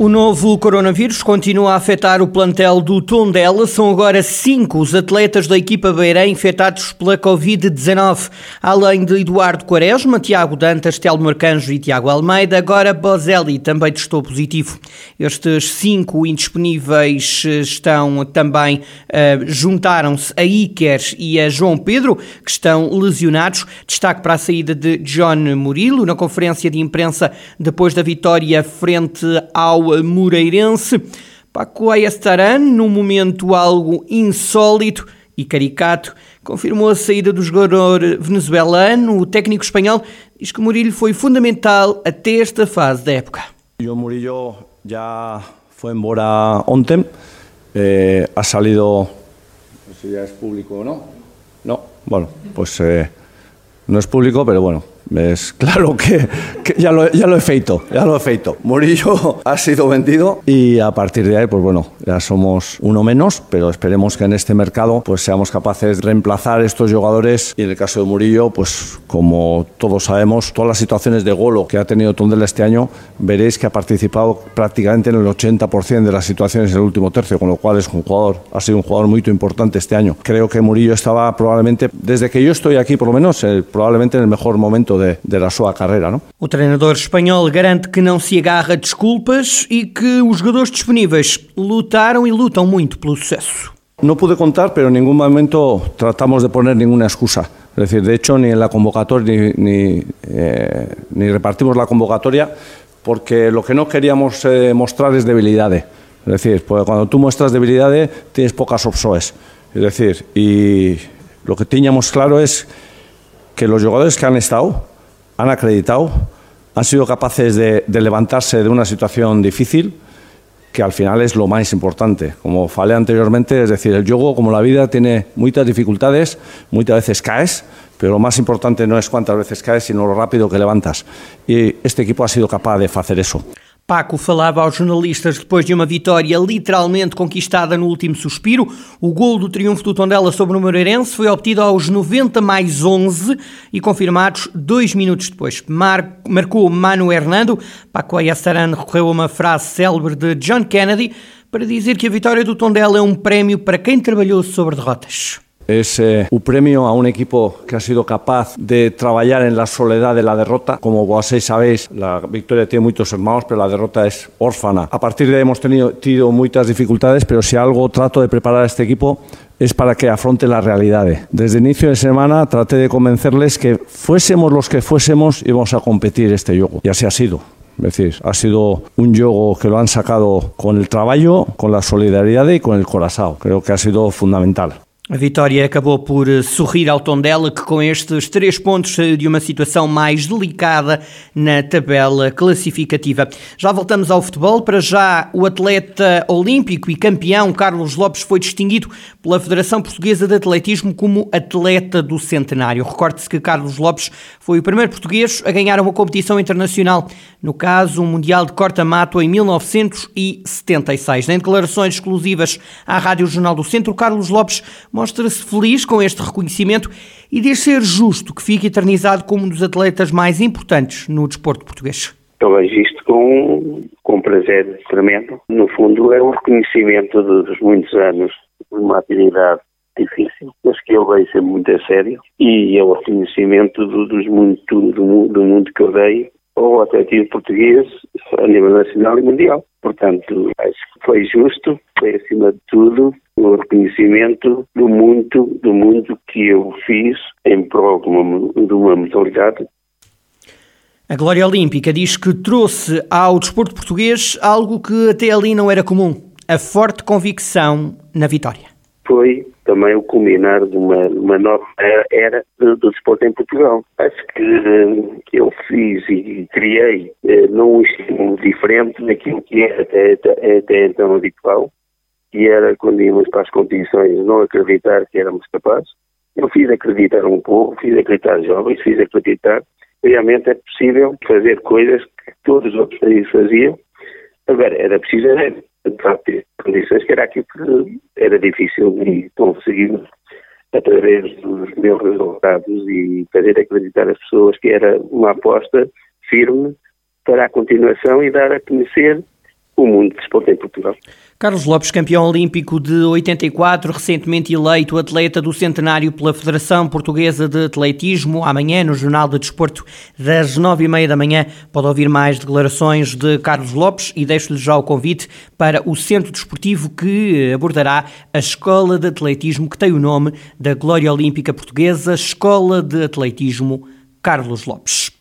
O novo coronavírus continua a afetar o plantel do Tondela. São agora cinco os atletas da equipa beirã infectados pela Covid-19. Além de Eduardo Quaresma, Tiago Dantas, Telmo Arcanjo e Tiago Almeida, agora Bozelli também testou positivo. Estes cinco indisponíveis estão também, uh, juntaram-se a Iker e a João Pedro, que estão lesionados. Destaque para a saída de John Murilo na conferência de imprensa depois da vitória frente ao Moreirense. Paco Ayestaran, num momento algo insólito e caricato, confirmou a saída do jogador venezuelano. O técnico espanhol diz que Murillo foi fundamental até esta fase da época. O Murillo já foi embora ontem, eh, ha salido, no sé si ya es público o no, no, bueno, pues eh, no es público, pero bueno, Es claro que, ya, lo, ya, lo, he feito, ya lo he feito. Murillo ha sido vendido y a partir de ahí, pues bueno, ya somos uno menos, pero esperemos que en este mercado pues seamos capaces de reemplazar estos jugadores y en el caso de Murillo, pues como todos sabemos, todas las situaciones de golo que ha tenido Tondela este año, veréis que ha participado prácticamente en el 80% de las situaciones en el último tercio, con lo cual es un jugador, ha sido un jugador muy importante este año. Creo que Murillo estaba probablemente, desde que yo estoy aquí por lo menos, eh, probablemente en el mejor momento de, de la sua carreira. Não? O treinador espanhol garante que não se agarra a desculpas e que os jogadores disponíveis lutaram e lutam muito pelo sucesso. No pude contar, pero en ningún momento tratamos de poner ninguna excusa. Es decir, de hecho, ni en la convocatoria ni, ni, eh, ni repartimos la convocatoria porque lo que no queríamos eh, mostrar es debilidades. Es decir, porque cuando tú muestras debilidades tienes pocas opciones. Es decir, y lo que teníamos claro es que los jugadores que han estado han acreditado, han sido capaces de, levantarse de una situación difícil, que al final es lo más importante. Como falé anteriormente, es decir, el juego, como la vida, tiene muchas dificultades, muchas veces caes, pero lo más importante no es cuántas veces caes, sino lo rápido que levantas. Y este equipo ha sido capaz de hacer eso. Paco falava aos jornalistas depois de uma vitória literalmente conquistada no último suspiro. O gol do triunfo do Tondela sobre o Moreirense foi obtido aos 90 mais 11 e confirmados dois minutos depois. Mar marcou Mano Hernando. Paco Ayastaran recorreu a uma frase célebre de John Kennedy para dizer que a vitória do Tondela é um prémio para quem trabalhou sobre derrotas. Es eh, un premio a un equipo que ha sido capaz de trabajar en la soledad de la derrota. Como vosotros sabéis, la victoria tiene muchos hermanos, pero la derrota es órfana. A partir de ahí hemos tenido, tenido muchas dificultades, pero si algo trato de preparar a este equipo es para que afronte las realidades. Desde inicio de semana traté de convencerles que fuésemos los que fuésemos íbamos a competir este juego. Y así ha sido. Es decir, ha sido un juego que lo han sacado con el trabajo, con la solidaridad y con el corazón. Creo que ha sido fundamental. A vitória acabou por eh, sorrir ao Tondela, que com estes três pontos saiu de uma situação mais delicada na tabela classificativa. Já voltamos ao futebol. Para já, o atleta olímpico e campeão Carlos Lopes foi distinguido pela Federação Portuguesa de Atletismo como atleta do centenário. Recorde-se que Carlos Lopes foi o primeiro português a ganhar uma competição internacional, no caso, um Mundial de Corta-Mato em 1976. Em declarações exclusivas à Rádio Jornal do Centro, Carlos Lopes mostra-se feliz com este reconhecimento e diz ser justo que fique eternizado como um dos atletas mais importantes no desporto português. Eu vejo isto com, com prazer tremendo. No fundo, é um reconhecimento dos muitos anos de uma atividade difícil, mas que eu vejo muito a sério, e é o reconhecimento do, dos muito, do, do mundo que eu dei ao atletismo português a nível nacional e mundial. Portanto, acho que foi justo, foi acima de tudo o reconhecimento do muito do mundo que eu fiz em prol de uma, de uma modalidade. A Glória Olímpica diz que trouxe ao desporto português algo que até ali não era comum: a forte convicção na vitória. Foi também o culminar de uma, uma nova era do, do, desporto em Portugal. Acho que uh, eu fiz e criei uh, num estímulo diferente daquilo que era até, até, até então habitual que era quando íamos para as competições não acreditar que éramos capazes. Eu fiz acreditar um pouco, fiz acreditar jovens, fiz acreditar realmente é possível fazer coisas que todos os outros países faziam. Agora, era preciso, facto, ter condições que era aquilo que era difícil e conseguimos através dos meus resultados e fazer acreditar as pessoas que era uma aposta firme para a continuação e dar a conhecer o mundo de desporto em Portugal. Carlos Lopes, campeão olímpico de 84, recentemente eleito atleta do centenário pela Federação Portuguesa de Atletismo, amanhã no Jornal de Desporto das nove e meia da manhã. Pode ouvir mais declarações de Carlos Lopes e deixo-lhe já o convite para o Centro Desportivo que abordará a Escola de Atletismo que tem o nome da Glória Olímpica Portuguesa, Escola de Atletismo Carlos Lopes.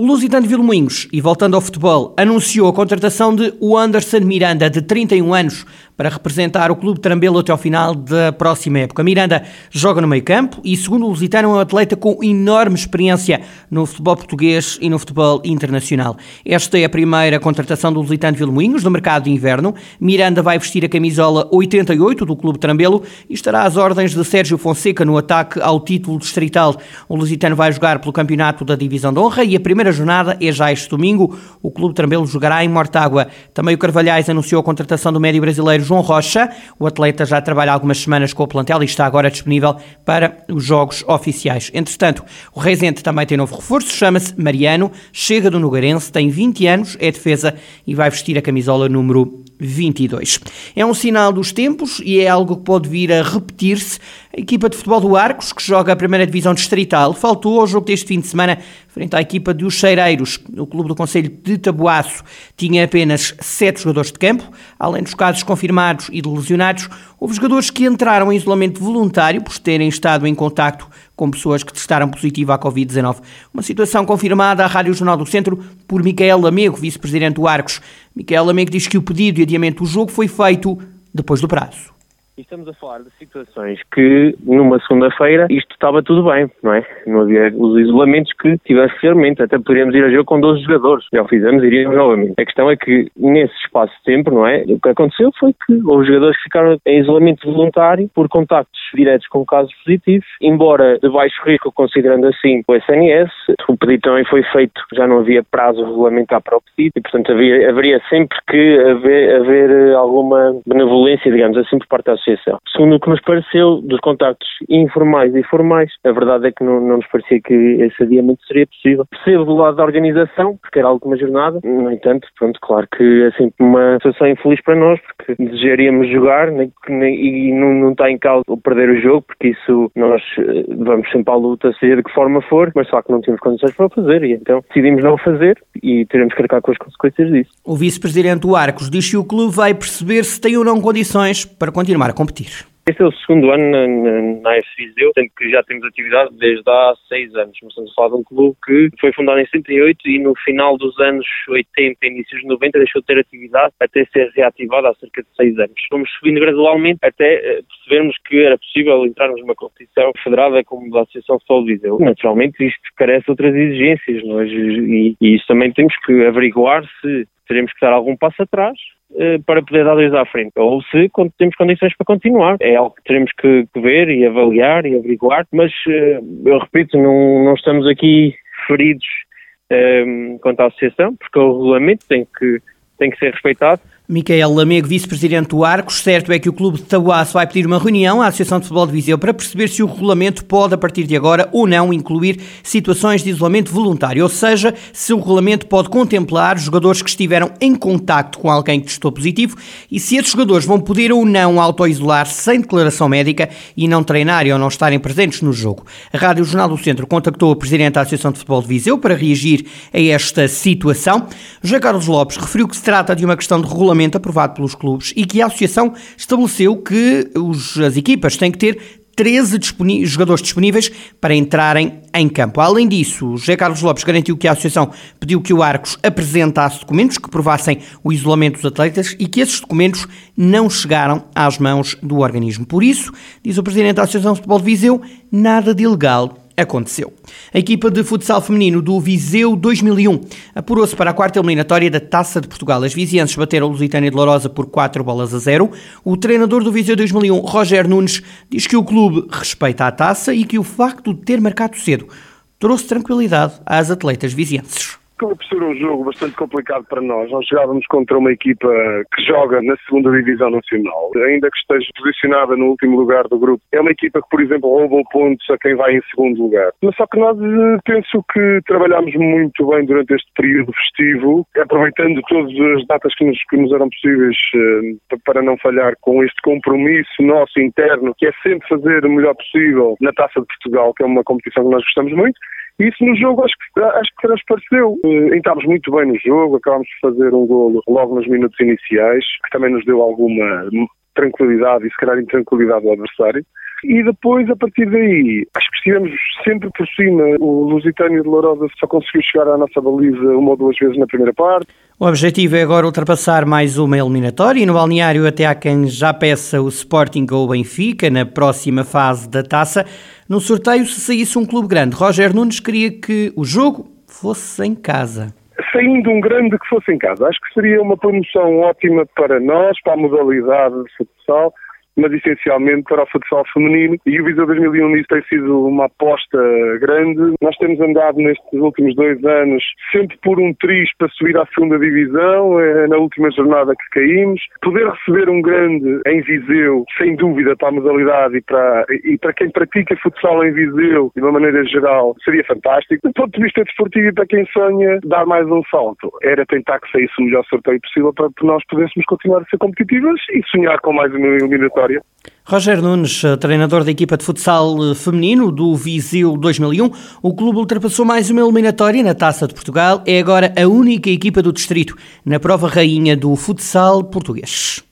O Lusitano Vilmoinhos, e voltando ao futebol, anunciou a contratação de Anderson Miranda, de 31 anos, para representar o Clube Trambelo até ao final da próxima época. Miranda joga no meio campo e, segundo o Lusitano, é um atleta com enorme experiência no futebol português e no futebol internacional. Esta é a primeira contratação do Lusitano Vilmoinhos no mercado de inverno. Miranda vai vestir a camisola 88 do Clube Trambelo e estará às ordens de Sérgio Fonseca no ataque ao título distrital. O Lusitano vai jogar pelo campeonato da Divisão de Honra e a primeira jornada é já este domingo. O Clube Trambelo jogará em Mortágua. Também o Carvalhais anunciou a contratação do médio brasileiro João Rocha. O atleta já trabalha algumas semanas com o plantel e está agora disponível para os jogos oficiais. Entretanto, o Reisente também tem novo reforço, chama-se Mariano, chega do Nogarense, tem 20 anos, é defesa e vai vestir a camisola número 22. É um sinal dos tempos e é algo que pode vir a repetir-se. A equipa de futebol do Arcos, que joga a primeira divisão distrital, faltou ao jogo deste fim de semana frente à equipa dos Cheireiros. O clube do Conselho de Tabuaço tinha apenas sete jogadores de campo, além dos casos confirmados e de lesionados. Houve jogadores que entraram em isolamento voluntário por terem estado em contacto com pessoas que testaram positivo à Covid-19. Uma situação confirmada à Rádio Jornal do Centro por Micael Lamego, vice-presidente do Arcos. Micael Lamego diz que o pedido de adiamento do jogo foi feito depois do prazo. Estamos a falar de situações que, numa segunda-feira, isto estava tudo bem, não é? Não havia os isolamentos que tivesse anteriormente. Até poderíamos ir a jogo com 12 jogadores. Já o fizemos, iríamos novamente. A questão é que, nesse espaço de tempo, não é? O que aconteceu foi que houve jogadores que ficaram em isolamento voluntário por contactos diretos com casos positivos, embora de baixo risco, considerando assim o SNS. O pedido também foi feito, já não havia prazo regulamentar para o pedido e, portanto, havia, haveria sempre que haver, haver alguma benevolência, digamos assim, por parte da associação. Segundo o que nos pareceu, dos contactos informais e formais, a verdade é que não, não nos parecia que esse adiamento seria possível. Percebo do lado da organização, porque era alguma jornada, no entanto, pronto, claro que é sempre uma situação infeliz para nós, porque desejaríamos jogar nem, nem, e não, não está em causa o perder o jogo, porque isso nós eh, vamos sempre à luta, seja de que forma for, mas só que não tínhamos condições para fazer e então decidimos não fazer e teremos que arcar com as consequências disso. O vice-presidente do Arcos diz que o clube vai perceber se tem ou não condições para continuar a competir. Este é o segundo ano na, AFC Viseu, que já temos atividade desde há seis anos. Começamos a falar de um clube que foi fundado em 78 e no final dos anos 80, inícios de 90, deixou de ter atividade até ser reativado há cerca de seis anos. Fomos subindo gradualmente até eh, percebermos que era possível entrarmos numa competição federada como da Associação Futebol de Viseu. Naturalmente isto carece de outras exigências é? e, e isso também temos que averiguar se teremos que dar algum passo atrás para poder dar dois à frente, ou se temos condições para continuar. É algo que teremos que, ver e avaliar e averiguar, mas eh, eu repito, não, não estamos aqui feridos um, ehm, quanto à associação, porque o regulamento tem que, tem que ser respeitado Micael Lamego, vice-presidente do Arcos, certo é que o clube de Tabuaço vai pedir uma reunião à Associação de Futebol de Viseu para perceber se o regulamento pode, a partir de agora, ou não incluir situações de isolamento voluntário, ou seja, se o regulamento pode contemplar jogadores que estiveram em contacto com alguém que testou positivo e se esses jogadores vão poder ou não auto-isolar sem declaração médica e não treinarem ou não estarem presentes no jogo. A Rádio Jornal do Centro contactou o presidente da Associação de Futebol de Viseu para reagir a esta situação. José Carlos Lopes referiu que se trata de uma questão de regulamento regulamento aprovado pelos clubes e que a Associação estabeleceu que os, as equipas têm que ter 13 jogadores disponíveis para entrarem em campo. Além disso, José Carlos Lopes garantiu que a Associação pediu que o Arcos apresentasse documentos que provassem o isolamento dos atletas e que esses documentos não chegaram às mãos do organismo. Por isso, diz o Presidente da Associação de Futebol de Viseu, nada de ilegal aconteceu. A equipa de futsal feminino do Viseu 2001 apurou-se para a quarta eliminatória da Taça de Portugal. As vizienses bateram o Lusitânia de Lourosa por 4 bolas a 0. O treinador do Viseu 2001, Roger Nunes, diz que o clube respeita a taça e que o facto de ter marcado cedo trouxe tranquilidade às atletas vizienses acabou por ser um jogo bastante complicado para nós. Nós jogávamos contra uma equipa que joga na segunda divisão nacional, ainda que esteja posicionada no último lugar do grupo. É uma equipa que, por exemplo, rouba pontos a quem vai em segundo lugar. Mas só que nós eh, penso que trabalhámos muito bem durante este período festivo, aproveitando todas as datas que nos, que nos eram possíveis eh, para não falhar com este compromisso nosso interno, que é sempre fazer o melhor possível na Taça de Portugal, que é uma competição que nós gostamos muito. Isso no jogo acho que, acho que transpareceu. Uh, entramos muito bem no jogo, acabámos de fazer um golo logo nos minutos iniciais, que também nos deu alguma tranquilidade e se calhar intranquilidade ao adversário. E depois, a partir daí, acho que estivemos sempre por cima. O Lusitânio de Lourosa só conseguiu chegar à nossa baliza uma ou duas vezes na primeira parte. O objetivo é agora ultrapassar mais uma eliminatória e no balneário até há quem já peça o Sporting ou o Benfica na próxima fase da taça. No sorteio, se saísse um clube grande, Roger Nunes queria que o jogo fosse em casa saindo um grande que fosse em casa. Acho que seria uma promoção ótima para nós, para a modalidade de futsal mas essencialmente para o futsal feminino. E o Viseu 2001 nisso tem sido uma aposta grande. Nós temos andado nestes últimos dois anos sempre por um triz para subir à segunda divisão, é na última jornada que caímos. Poder receber um grande em Viseu, sem dúvida, para a modalidade e para, e para quem pratica futsal em Viseu, de uma maneira geral, seria fantástico. Do ponto de vista desportivo e para quem sonha dar mais um salto, era tentar que saísse o melhor sorteio possível para nós pudéssemos continuar a ser competitivas e sonhar com mais uma eliminatória vitória. Roger Nunes, eh, treinador da equipa de futsal eh, feminino do Viseu 2001, o clube ultrapassou mais uma eliminatória na Taça de Portugal, é agora a única equipa do distrito na prova rainha do futsal português.